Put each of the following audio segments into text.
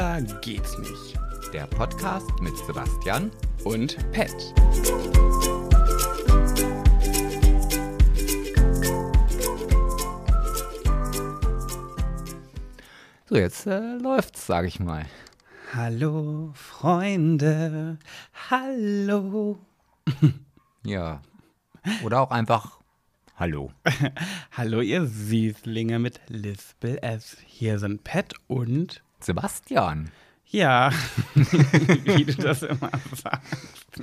Schwuler geht's nicht. Der Podcast mit Sebastian Und Pet. So, jetzt äh, läuft's, sag ich mal. Hallo, Freunde. Hallo. Ja. Oder auch einfach Hallo. Hallo, ihr Süßlinge mit Lispel S. Hier sind Pet und. Sebastian. Ja, wie du das immer sagst.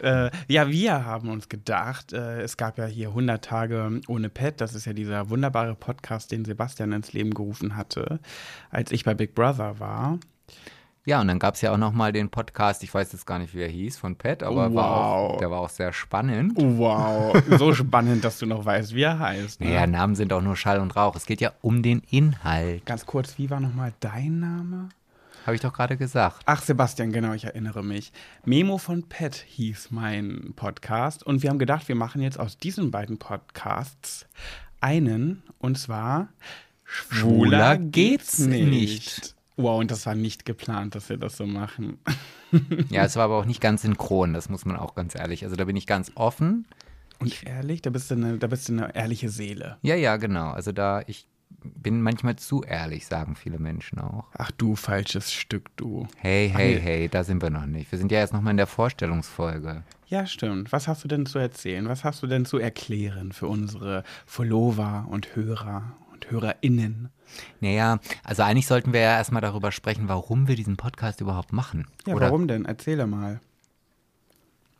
äh, ja, wir haben uns gedacht, äh, es gab ja hier 100 Tage ohne Pet. Das ist ja dieser wunderbare Podcast, den Sebastian ins Leben gerufen hatte, als ich bei Big Brother war. Ja, und dann gab's ja auch noch mal den Podcast, ich weiß jetzt gar nicht, wie er hieß, von Pat, aber war Wow. auch, der war auch sehr spannend. Wow, so spannend, dass du noch weißt, wie er heißt. Ne? Naja, Namen sind auch nur Schall und Rauch. Es geht ja um den Inhalt. Ganz kurz, wie war nochmal dein Name? Habe ich doch gerade gesagt. Ach, Sebastian, genau, ich erinnere mich. Memo von Pet hieß mein Podcast. Und wir haben gedacht, wir machen jetzt aus diesen beiden Podcasts einen, und zwar Schwuler geht's nicht. Wow, und das war nicht geplant, dass wir das so machen. Ja, es war aber auch nicht ganz synchron, das muss man auch ganz ehrlich. Also da bin ich ganz offen. Und ehrlich, da bist du eine, da bist du eine ehrliche Seele. Ja, ja, genau. Also da, ich bin manchmal zu ehrlich, sagen viele Menschen auch. Ach du falsches Stück, du. Hey, hey, hey, da sind wir noch nicht. Wir sind ja jetzt noch mal in der Vorstellungsfolge. Ja, stimmt. Was hast du denn zu erzählen? Was hast du denn zu erklären für unsere Follower und Hörer und HörerInnen? Naja, also eigentlich sollten wir ja erstmal darüber sprechen, warum wir diesen Podcast überhaupt machen. Ja, Oder warum denn? Erzähle mal.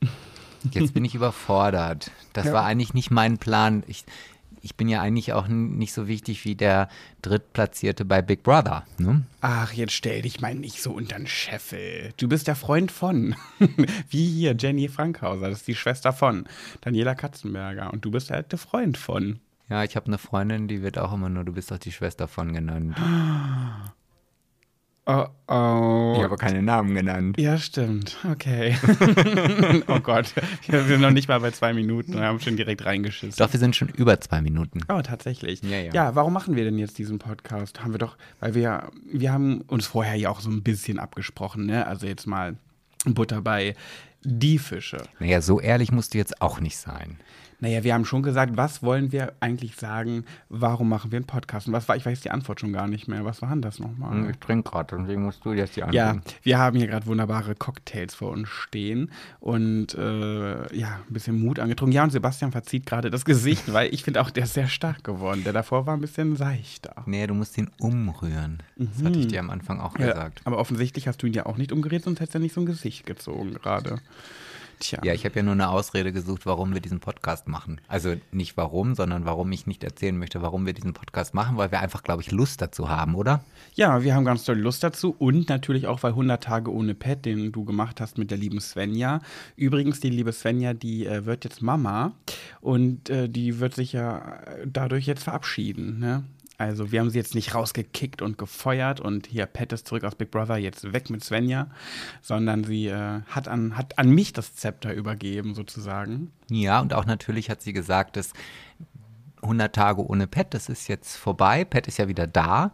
jetzt bin ich überfordert. Das Ja. war eigentlich nicht mein Plan. Ich, ich bin ja eigentlich auch nicht so wichtig wie der Drittplatzierte bei Big Brother. Ne? Ach, jetzt stell dich mal nicht so unter den Scheffel. Du bist der Freund von. Wie hier, Jenny Frankhauser, das ist die Schwester von Daniela Katzenberger. Und du bist halt der Freund von. Ja, ich habe eine Freundin, die wird auch immer nur, du bist doch die Schwester von genannt. Oh, oh. Ich habe keine Namen genannt. Ja, stimmt. Okay. oh Gott. Wir sind noch nicht mal bei zwei Minuten und haben schon direkt reingeschissen. Doch, wir sind schon über zwei Minuten. Oh, tatsächlich. Ja, ja. ja, warum machen wir denn jetzt diesen Podcast? Haben wir doch, weil wir, wir haben uns vorher ja auch so ein bisschen abgesprochen, ne? Also jetzt mal Butter bei die Fische. Naja, so ehrlich musst du jetzt auch nicht sein. Naja, wir haben schon gesagt, was wollen wir eigentlich sagen, warum machen wir einen Podcast? Und was war, ich weiß die Antwort schon gar nicht mehr. Was war denn das nochmal? Ich trinke gerade, deswegen musst du jetzt die Antwort. Ja, wir haben hier gerade wunderbare Cocktails vor uns stehen und äh, ja, ein bisschen Mut angetrunken. Ja, und Sebastian verzieht gerade das Gesicht, weil ich finde auch, der ist sehr stark geworden. Der davor war ein bisschen seichter. Nee, du musst ihn umrühren. Das hatte ich dir am Anfang auch Mhm. Ja, gesagt. aber offensichtlich hast du ihn ja auch nicht umgerät, sonst hättest du ja nicht so ein Gesicht gezogen gerade. Tja. Ja, ich habe ja nur eine Ausrede gesucht, warum wir diesen Podcast machen. Also nicht warum, sondern warum ich nicht erzählen möchte, warum wir diesen Podcast machen, weil wir einfach, glaube ich, Lust dazu haben, oder? Ja, wir haben ganz toll Lust dazu und natürlich auch, weil 100 Tage ohne Pet, den du gemacht hast mit der lieben Svenja. Übrigens, die liebe Svenja, die äh, wird jetzt Mama und äh, die wird sich ja dadurch jetzt verabschieden. Ne? Also wir haben sie jetzt nicht rausgekickt und gefeuert und hier Pet ist zurück aus Big Brother, jetzt weg mit Svenja, sondern sie äh, hat, an, hat an mich das Zepter übergeben sozusagen. Ja, und auch natürlich hat sie gesagt, dass 100 Tage ohne Pet, das ist jetzt vorbei. Pet ist ja wieder da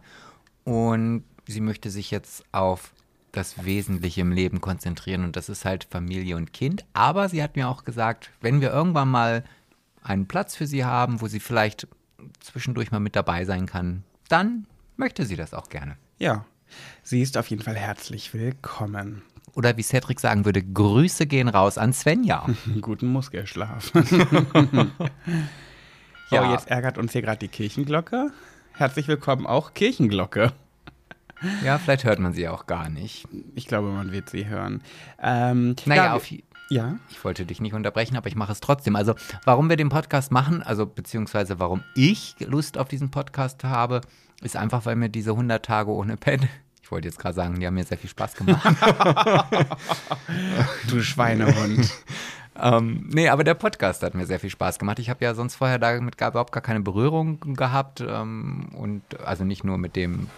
und sie möchte sich jetzt auf das Wesentliche im Leben konzentrieren und das ist halt Familie und Kind. Aber sie hat mir auch gesagt, wenn wir irgendwann mal einen Platz für sie haben, wo sie vielleicht zwischendurch mal mit dabei sein kann, dann möchte sie das auch gerne. Ja, sie ist auf jeden Fall herzlich willkommen. Oder wie Cedric sagen würde, Grüße gehen raus an Svenja. Guten Muskelschlaf. Ja. Oh, jetzt ärgert uns hier gerade die Kirchenglocke. Herzlich willkommen auch Kirchenglocke. ja, vielleicht hört man sie auch gar nicht. Ich glaube, man wird sie hören. Ähm, Naja, ja, auf, ja. Ich wollte dich nicht unterbrechen, aber ich mache es trotzdem. Also, warum wir den Podcast machen, also beziehungsweise warum ich Lust auf diesen Podcast habe, ist einfach, weil mir diese 100 Tage ohne Pet, ich wollte jetzt gerade sagen, die haben mir sehr viel Spaß gemacht. Du Schweinehund. ähm, nee, aber der Podcast hat mir sehr viel Spaß gemacht. Ich habe ja sonst vorher damit überhaupt gar keine Berührung gehabt ähm, und also nicht nur mit dem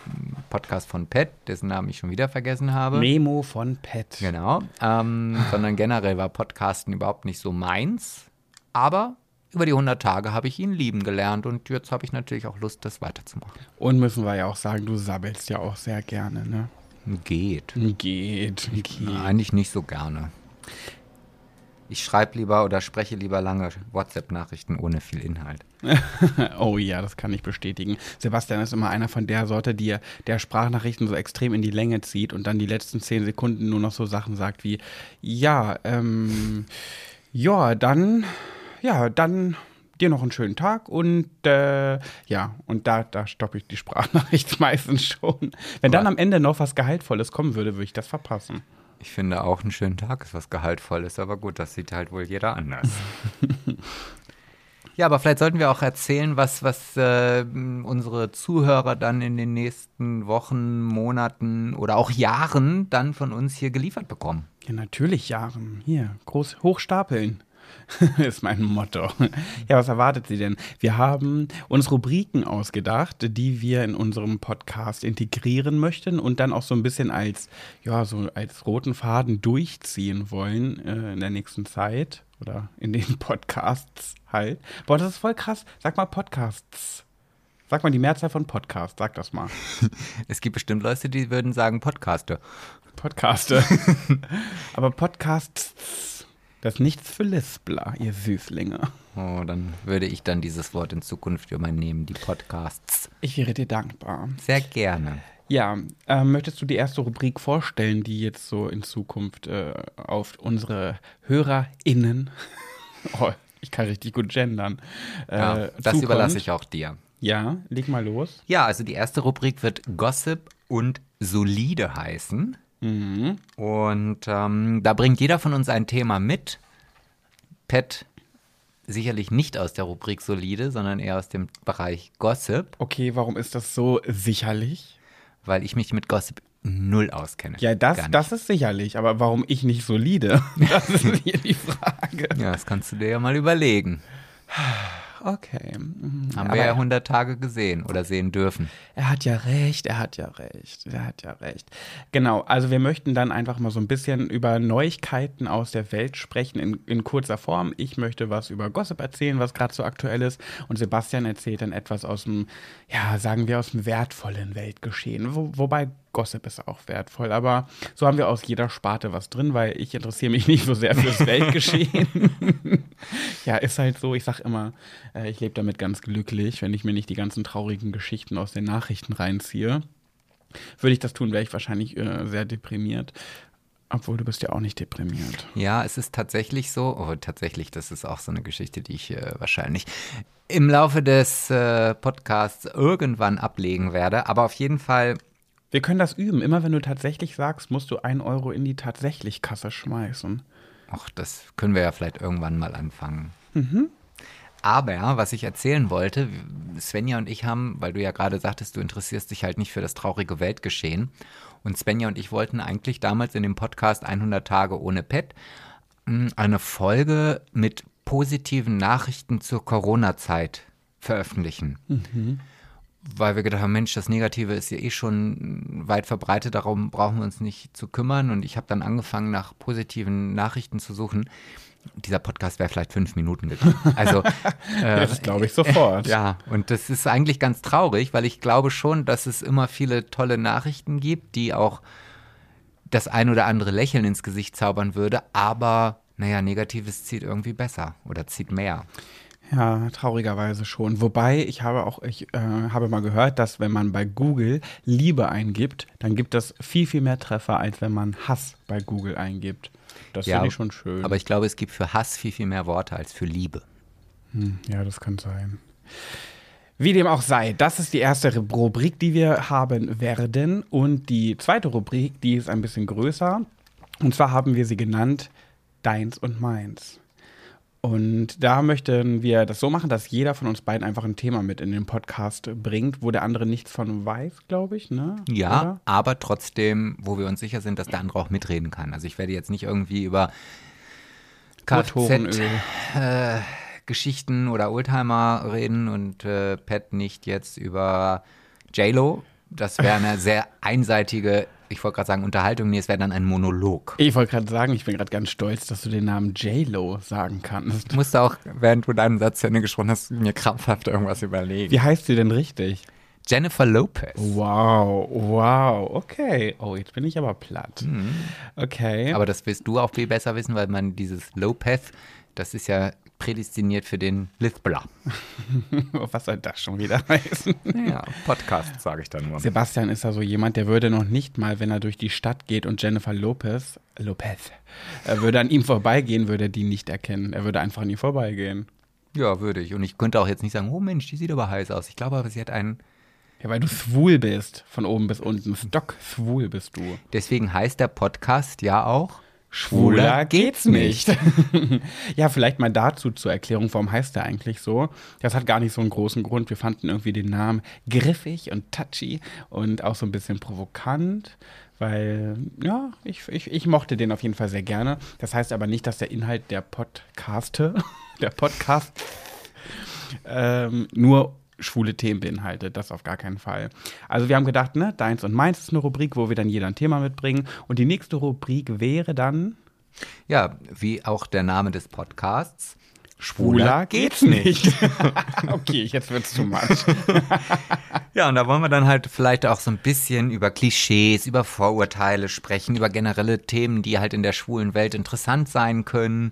Podcast von Pet, dessen Namen ich schon wieder vergessen habe. Memo von Pet. Genau. Ähm, sondern generell war Podcasten überhaupt nicht so meins. Aber über die 100 Tage habe ich ihn lieben gelernt und jetzt habe ich natürlich auch Lust, das weiterzumachen. Und müssen wir ja auch sagen, du sabbelst ja auch sehr gerne, ne? Geht. Geht, geht. Eigentlich nicht so gerne. Ich schreibe lieber oder spreche lieber lange WhatsApp-Nachrichten ohne viel Inhalt. oh ja, das kann ich bestätigen. Sebastian ist immer einer von der Sorte, die der Sprachnachrichten so extrem in die Länge zieht und dann die letzten zehn Sekunden nur noch so Sachen sagt wie, ja, ähm, ja, dann, ja, dann dir noch einen schönen Tag und äh, ja, und da, da stoppe ich die Sprachnachricht meistens schon. Wenn dann am Ende noch was Gehaltvolles kommen würde, würde ich das verpassen. Ich finde auch einen schönen Tag ist was Gehaltvolles, aber gut, das sieht halt wohl jeder anders. ja, aber vielleicht sollten wir auch erzählen, was, was äh, unsere Zuhörer dann in den nächsten Wochen, Monaten oder auch Jahren dann von uns hier geliefert bekommen. Ja, natürlich Jahren. Hier, groß hochstapeln. ist mein Motto. Ja, was erwartet sie denn? Wir haben uns Rubriken ausgedacht, die wir in unserem Podcast integrieren möchten und dann auch so ein bisschen als, ja, so als roten Faden durchziehen wollen äh, in der nächsten Zeit oder in den Podcasts halt. Boah, das ist voll krass. Sag mal Podcasts. Sag mal die Mehrzahl von Podcast, sag das mal. Es gibt bestimmt Leute, die würden sagen Podcaste. Podcaste. Aber Podcasts das ist nichts für Lispler, ihr Süßlinge. Oh, dann würde ich dann dieses Wort in Zukunft übernehmen, die Podcasts. Ich wäre dir dankbar. Sehr gerne. Ja, äh, möchtest du die erste Rubrik vorstellen, die jetzt so in Zukunft äh, auf unsere HörerInnen, oh, ich kann richtig gut gendern, äh, ja, das zukommt. überlasse ich auch dir. Ja, leg mal los. Ja, also die erste Rubrik wird Gossip und solide heißen. Mhm. Und ähm, da bringt jeder von uns ein Thema mit. Pet sicherlich nicht aus der Rubrik solide, sondern eher aus dem Bereich Gossip. Okay, warum ist das so sicherlich? Weil ich mich mit Gossip null auskenne. Ja, das, das ist sicherlich, aber warum ich nicht solide? Das ist hier die Frage. Ja, das kannst du dir ja mal überlegen. Okay. Mhm. Haben wir ja 100 Tage gesehen oder sehen dürfen. Er hat ja recht, er hat ja recht, er hat ja recht. Genau, also wir möchten dann einfach mal so ein bisschen über Neuigkeiten aus der Welt sprechen in, in kurzer Form. Ich möchte was über Gossip erzählen, was gerade so aktuell ist. Und Sebastian erzählt dann etwas aus dem, ja, sagen wir, aus dem wertvollen Weltgeschehen. Wo, wobei Gossip ist auch wertvoll, aber so haben wir aus jeder Sparte was drin, weil ich interessiere mich nicht so sehr fürs Weltgeschehen. ja, ist halt so. Ich sag immer, äh, ich lebe damit ganz glücklich, wenn ich mir nicht die ganzen traurigen Geschichten aus den Nachrichten reinziehe. Würde ich das tun, wäre ich wahrscheinlich äh, sehr deprimiert. Obwohl du bist ja auch nicht deprimiert. Ja, es ist tatsächlich so. Oh, tatsächlich, das ist auch so eine Geschichte, die ich äh, wahrscheinlich im Laufe des äh, Podcasts irgendwann ablegen werde. Aber auf jeden Fall wir können das üben. Immer wenn du tatsächlich sagst, musst du ein Euro in die tatsächlich Kasse schmeißen. Ach, das können wir ja vielleicht irgendwann mal anfangen. Mhm. Aber was ich erzählen wollte, Svenja und ich haben, weil du ja gerade sagtest, du interessierst dich halt nicht für das traurige Weltgeschehen. Und Svenja und ich wollten eigentlich damals in dem Podcast 100 Tage ohne Pet hm, eine Folge mit positiven Nachrichten zur Corona-Zeit veröffentlichen. Mhm weil wir gedacht haben, Mensch, das Negative ist ja eh schon weit verbreitet, darum brauchen wir uns nicht zu kümmern. Und ich habe dann angefangen, nach positiven Nachrichten zu suchen. Dieser Podcast wäre vielleicht fünf Minuten gegangen. Also, äh, das glaube ich sofort. Ja, und das ist eigentlich ganz traurig, weil ich glaube schon, dass es immer viele tolle Nachrichten gibt, die auch das ein oder andere Lächeln ins Gesicht zaubern würde. Aber, naja, Negatives zieht irgendwie besser oder zieht mehr. Ja, traurigerweise schon. Wobei ich habe auch, ich äh, habe mal gehört, dass wenn man bei Google Liebe eingibt, dann gibt es viel, viel mehr Treffer, als wenn man Hass bei Google eingibt. Das ja, finde ich schon schön. Aber ich glaube, es gibt für Hass viel, viel mehr Worte als für Liebe. Hm, ja, das kann sein. Wie dem auch sei, das ist die erste Rubrik, die wir haben werden. Und die zweite Rubrik, die ist ein bisschen größer. Und zwar haben wir sie genannt Deins und Meins. Und da möchten wir das so machen, dass jeder von uns beiden einfach ein Thema mit in den Podcast bringt, wo der andere nichts von weiß, glaube ich. Ne? Ja, Oder? aber trotzdem, wo wir uns sicher sind, dass der andere auch mitreden kann. Also ich werde jetzt nicht irgendwie über Kfz, äh, Geschichten oder Oldtimer reden und äh, Pat nicht jetzt über JLo. Das wäre eine sehr einseitige ich wollte gerade sagen Unterhaltung, nee, es wäre dann ein Monolog. Ich wollte gerade sagen, ich bin gerade ganz stolz, dass du den Namen J-Lo sagen kannst. Du musst auch, während du deinen Satz zu Ende gesprochen hast, mir krampfhaft irgendwas überlegen. Wie heißt sie denn richtig? Jennifer Lopez. Wow, wow, okay. Oh, jetzt bin ich aber platt. Okay. Aber das wirst du auch viel besser wissen, weil man dieses Lopez, das ist ja prädestiniert für den Lispler. Was soll das schon wieder heißen? Ja, Podcast sage ich dann nur. Sebastian ist ja so jemand, der würde noch nicht mal, wenn er durch die Stadt geht und Jennifer Lopez, Lopez, er würde an ihm vorbeigehen, würde er die nicht erkennen. Er würde einfach an ihm vorbeigehen. Ja, würde ich. Und ich könnte auch jetzt nicht sagen, oh Mensch, die sieht aber heiß aus. Ich glaube aber, sie hat einen. Ja, weil du schwul bist, von oben bis unten. Stock schwul bist du. Deswegen heißt der Podcast ja auch Schwuler geht's nicht. ja, vielleicht mal dazu zur Erklärung, warum heißt der eigentlich so? Das hat gar nicht so einen großen Grund. Wir fanden irgendwie den Namen griffig und touchy und auch so ein bisschen provokant, weil, ja, ich, ich, ich mochte den auf jeden Fall sehr gerne. Das heißt aber nicht, dass der Inhalt der Podcaste, der Podcast, ähm, nur schwule Themen beinhaltet. Das auf gar keinen Fall. Also wir haben gedacht, ne, deins und meins ist eine Rubrik, wo wir dann jeder ein Thema mitbringen. Und die nächste Rubrik wäre dann Ja, wie auch der Name des Podcasts. Schwuler geht's nicht. okay, jetzt wird's zu much. Ja, und da wollen wir dann halt vielleicht auch so ein bisschen über Klischees, über Vorurteile sprechen, über generelle Themen, die halt in der schwulen Welt interessant sein können.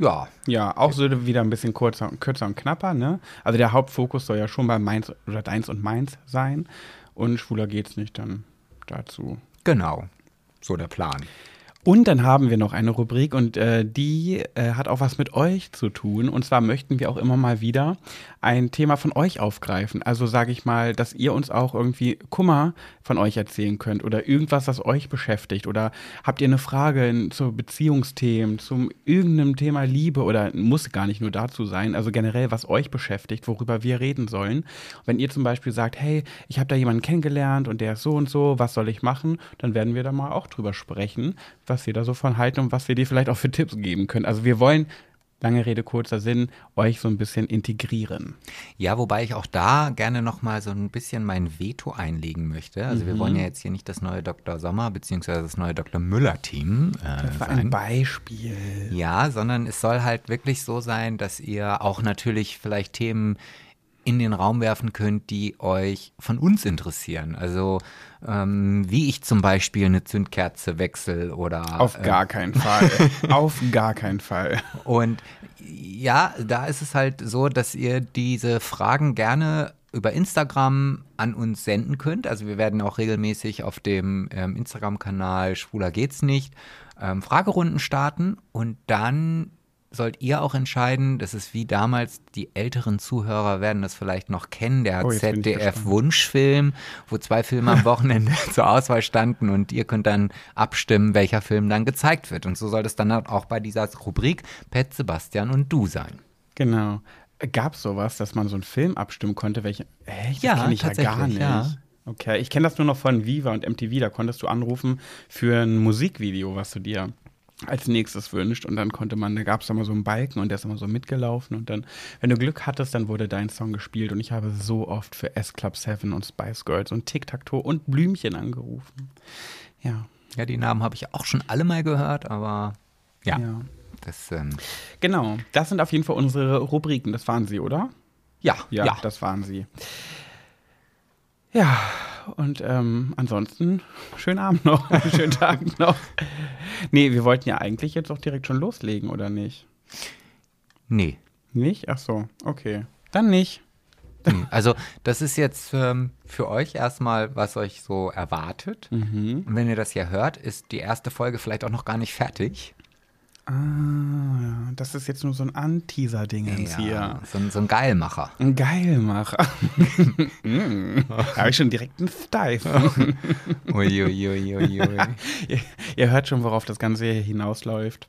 Ja, Ja, auch so wieder ein bisschen kurzer, kürzer und knapper, ne? Also der Hauptfokus soll ja schon bei meins oder deins und meins sein. Und schwuler geht's nicht dann dazu. genau. So der Plan. Und dann haben wir noch eine Rubrik und äh, die äh, hat auch was mit euch zu tun. Und zwar möchten wir auch immer mal wieder ein Thema von euch aufgreifen. Also sage ich mal, dass ihr uns auch irgendwie Kummer von euch erzählen könnt oder irgendwas, das euch beschäftigt. Oder habt ihr eine Frage in, zu Beziehungsthemen, zum irgendeinem Thema Liebe oder muss gar nicht nur dazu sein. Also generell, was euch beschäftigt, worüber wir reden sollen. Wenn ihr zum Beispiel sagt, hey, ich habe da jemanden kennengelernt und der ist so und so, was soll ich machen? Dann werden wir da mal auch drüber sprechen, was wir da so von halten und was wir dir vielleicht auch für Tipps geben können. Also wir wollen, lange Rede, kurzer Sinn, euch so ein bisschen integrieren. Ja, wobei ich auch da gerne noch mal so ein bisschen mein Veto einlegen möchte. Also wir wollen ja jetzt hier nicht das neue Dr. Sommer beziehungsweise das neue Dr. Müller-Team äh, Das war sein. ein Beispiel. Ja, sondern es soll halt wirklich so sein, dass ihr auch natürlich vielleicht Themen in den Raum werfen könnt, die euch von uns interessieren. Also ähm, wie ich zum Beispiel eine Zündkerze wechsle oder Auf äh, gar keinen Fall. Auf gar keinen Fall. und ja, da ist es halt so, dass ihr diese Fragen gerne über Instagram an uns senden könnt. Also wir werden auch regelmäßig auf dem ähm, Instagram-Kanal Schwuler geht's nicht ähm, Fragerunden starten und dann sollt ihr auch entscheiden, das ist wie damals, die älteren Zuhörer werden das vielleicht noch kennen, der Oh, ZDF-Wunschfilm, wo zwei Filme am Wochenende zur Auswahl standen und ihr könnt dann abstimmen, welcher Film dann gezeigt wird. Und so soll es dann auch bei dieser Rubrik Pet, Sebastian und du sein. Genau. Gab es sowas, dass man so einen Film abstimmen konnte? Welche? Ja, das kenne ich ja gar nicht. ja. Okay, ich kenne das nur noch von Viva und MTV. Da konntest du anrufen für ein Musikvideo, was du dir als nächstes wünscht. Und dann konnte man, da gab es immer so einen Balken und der ist immer so mitgelaufen. Und dann, wenn du Glück hattest, dann wurde dein Song gespielt. Und ich habe so oft für S Club 7 und Spice Girls und Tic Tac Toe und Blümchen angerufen. Ja. Ja, die Namen habe ich auch schon alle mal gehört, aber ja, ja. das, ähm, Genau. Das sind auf jeden Fall unsere Rubriken. Das waren sie, oder? ja, Ja, ja. das waren sie. Ja, und ähm, ansonsten schönen Abend noch, schönen Tag noch. Nee, wir wollten ja eigentlich jetzt auch direkt schon loslegen, oder nicht? nee. Nicht? Ach so, okay. Dann nicht. Also das ist jetzt ähm, für euch erstmal, was euch so erwartet. Mhm. Und wenn ihr das hier hört, ist die erste Folge vielleicht auch noch gar nicht fertig. Ah, ja, das ist jetzt nur so ein Anteaser-Dingens hier. so, ein- so ein Geilmacher. Ein Geilmacher. mm, da habe ich schon direkt einen Steifen. Uiuiuiui. ihr, ihr hört schon, worauf das Ganze hier hinausläuft.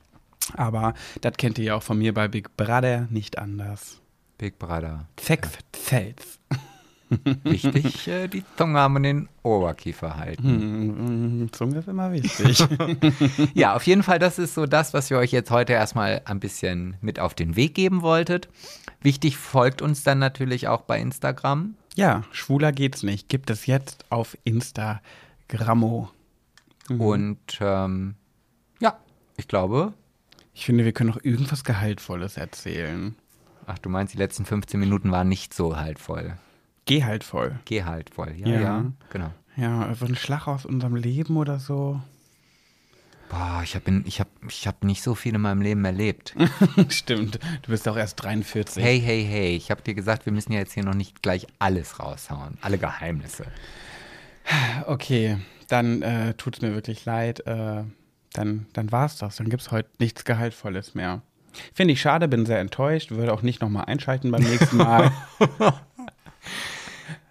Aber das kennt ihr ja auch von mir bei Big Brother nicht anders. Big Brother. Sex sells. Wichtig, äh, die Zunge haben in den Oberkiefer halten. Hm, Zunge ist immer wichtig. Ja, auf jeden Fall, das ist so das, was wir euch jetzt heute erstmal ein bisschen mit auf den Weg geben wolltet. Wichtig, folgt uns dann natürlich auch bei Instagram. ja, schwuler geht's nicht. Gibt es jetzt auf Instagrammo. Und ähm, ja, ich glaube. Ich finde, wir können noch irgendwas Gehaltvolles erzählen. Ach, du meinst, die letzten 15 Minuten waren nicht so haltvoll. Gehaltvoll. Gehaltvoll, ja, ja, ja genau. Ja, so ein Schlag aus unserem Leben oder so. Boah, ich habe ich hab, ich hab nicht so viel in meinem Leben erlebt. Stimmt, du bist auch erst 43. Hey, hey, hey, ich habe dir gesagt, wir müssen ja jetzt hier noch nicht gleich alles raushauen, alle Geheimnisse. Okay, dann äh, tut es mir wirklich leid. Äh, dann dann war es das. Dann gibt es heute nichts Gehaltvolles mehr. Finde ich schade, bin sehr enttäuscht, würde auch nicht nochmal einschalten beim nächsten Mal.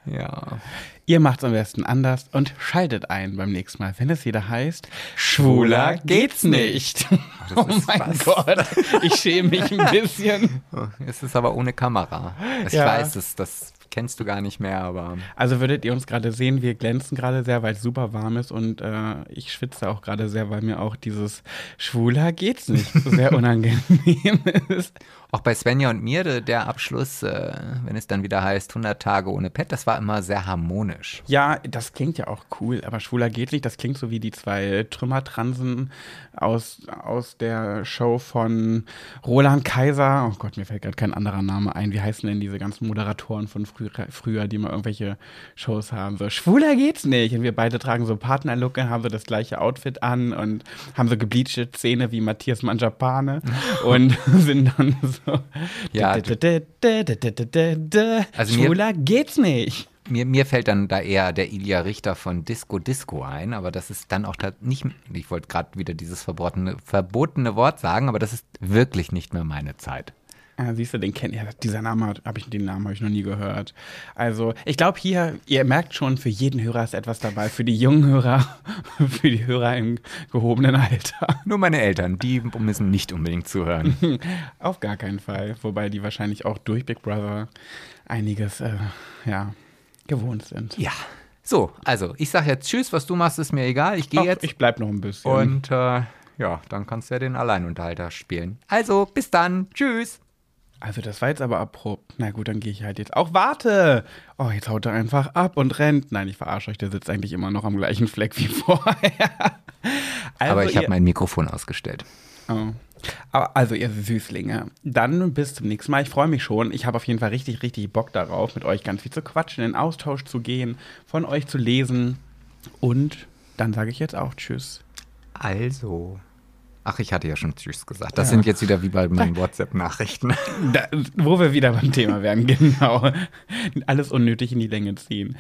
ja. Ihr macht es am besten anders und schaltet ein beim nächsten Mal, wenn es wieder heißt, schwuler geht's nicht. Oh, oh mein was. Gott, ich schäme mich ein bisschen. Es ist aber ohne Kamera. Ich ja. weiß, das, das kennst du gar nicht mehr, aber. Also würdet ihr uns gerade sehen, wir glänzen gerade sehr, weil es super warm ist und äh, ich schwitze auch gerade sehr, weil mir auch dieses Schwuler geht's nicht sehr unangenehm ist. Auch bei Svenja und mir, der Abschluss, äh, wenn es dann wieder heißt 100 Tage ohne Pet, das war immer sehr harmonisch. Ja, das klingt ja auch cool, aber Schwuler geht nicht, das klingt so wie die zwei Trümmertransen aus, aus der Show von Roland Kaiser. Oh Gott, mir fällt gerade kein anderer Name ein. Wie heißen denn diese ganzen Moderatoren von früher, früher die mal irgendwelche Shows haben? So, Schwuler geht's nicht. Und wir beide tragen so Partnerlook und haben so das gleiche Outfit an und haben so gebleachte Zähne wie Matthias Manjapane und sind dann so so. Ja. Also Schwuler geht's nicht. Mir, mir fällt dann da eher der Ilja Richter von Disco Disco ein, aber das ist dann auch nicht, ich wollte gerade wieder dieses verbotene, verbotene Wort sagen, aber das ist wirklich nicht mehr meine Zeit. Ah, siehst du, den kennt ja, dieser Name habe ich, den Namen habe ich noch nie gehört. Also, ich glaube hier, ihr merkt schon, für jeden Hörer ist etwas dabei, für die jungen Hörer, für die Hörer im gehobenen Alter. Nur meine Eltern, die müssen nicht unbedingt zuhören. Auf gar keinen Fall, wobei die wahrscheinlich auch durch Big Brother einiges, äh, ja, gewohnt sind. Ja. So, also, ich sage jetzt Tschüss, was du machst, ist mir egal. Ich gehe jetzt. Ich bleib noch ein bisschen. Und äh, ja, dann kannst du ja den Alleinunterhalter spielen. Also, bis dann. Tschüss. Also das war jetzt aber abrupt. Na gut, dann gehe ich halt jetzt auch. Warte! Oh, jetzt haut er einfach ab und rennt. Nein, ich verarsche euch, der sitzt eigentlich immer noch am gleichen Fleck wie vorher. Also aber ich habe mein Mikrofon ausgestellt. Oh. Also ihr Süßlinge, dann bis zum nächsten Mal. Ich freue mich schon. Ich habe auf jeden Fall richtig, richtig Bock darauf, mit euch ganz viel zu quatschen, in Austausch zu gehen, von euch zu lesen. Und dann sage ich jetzt auch Tschüss. Also. Ach, ich hatte ja schon Tschüss gesagt. Das ja. sind jetzt wieder wie bei meinen WhatsApp-Nachrichten. Wo wir wieder beim Thema werden, genau. Alles unnötig in die Länge ziehen.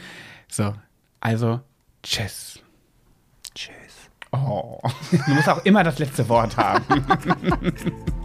So, also Tschüss. Tschüss. Oh, du musst auch immer das letzte Wort haben.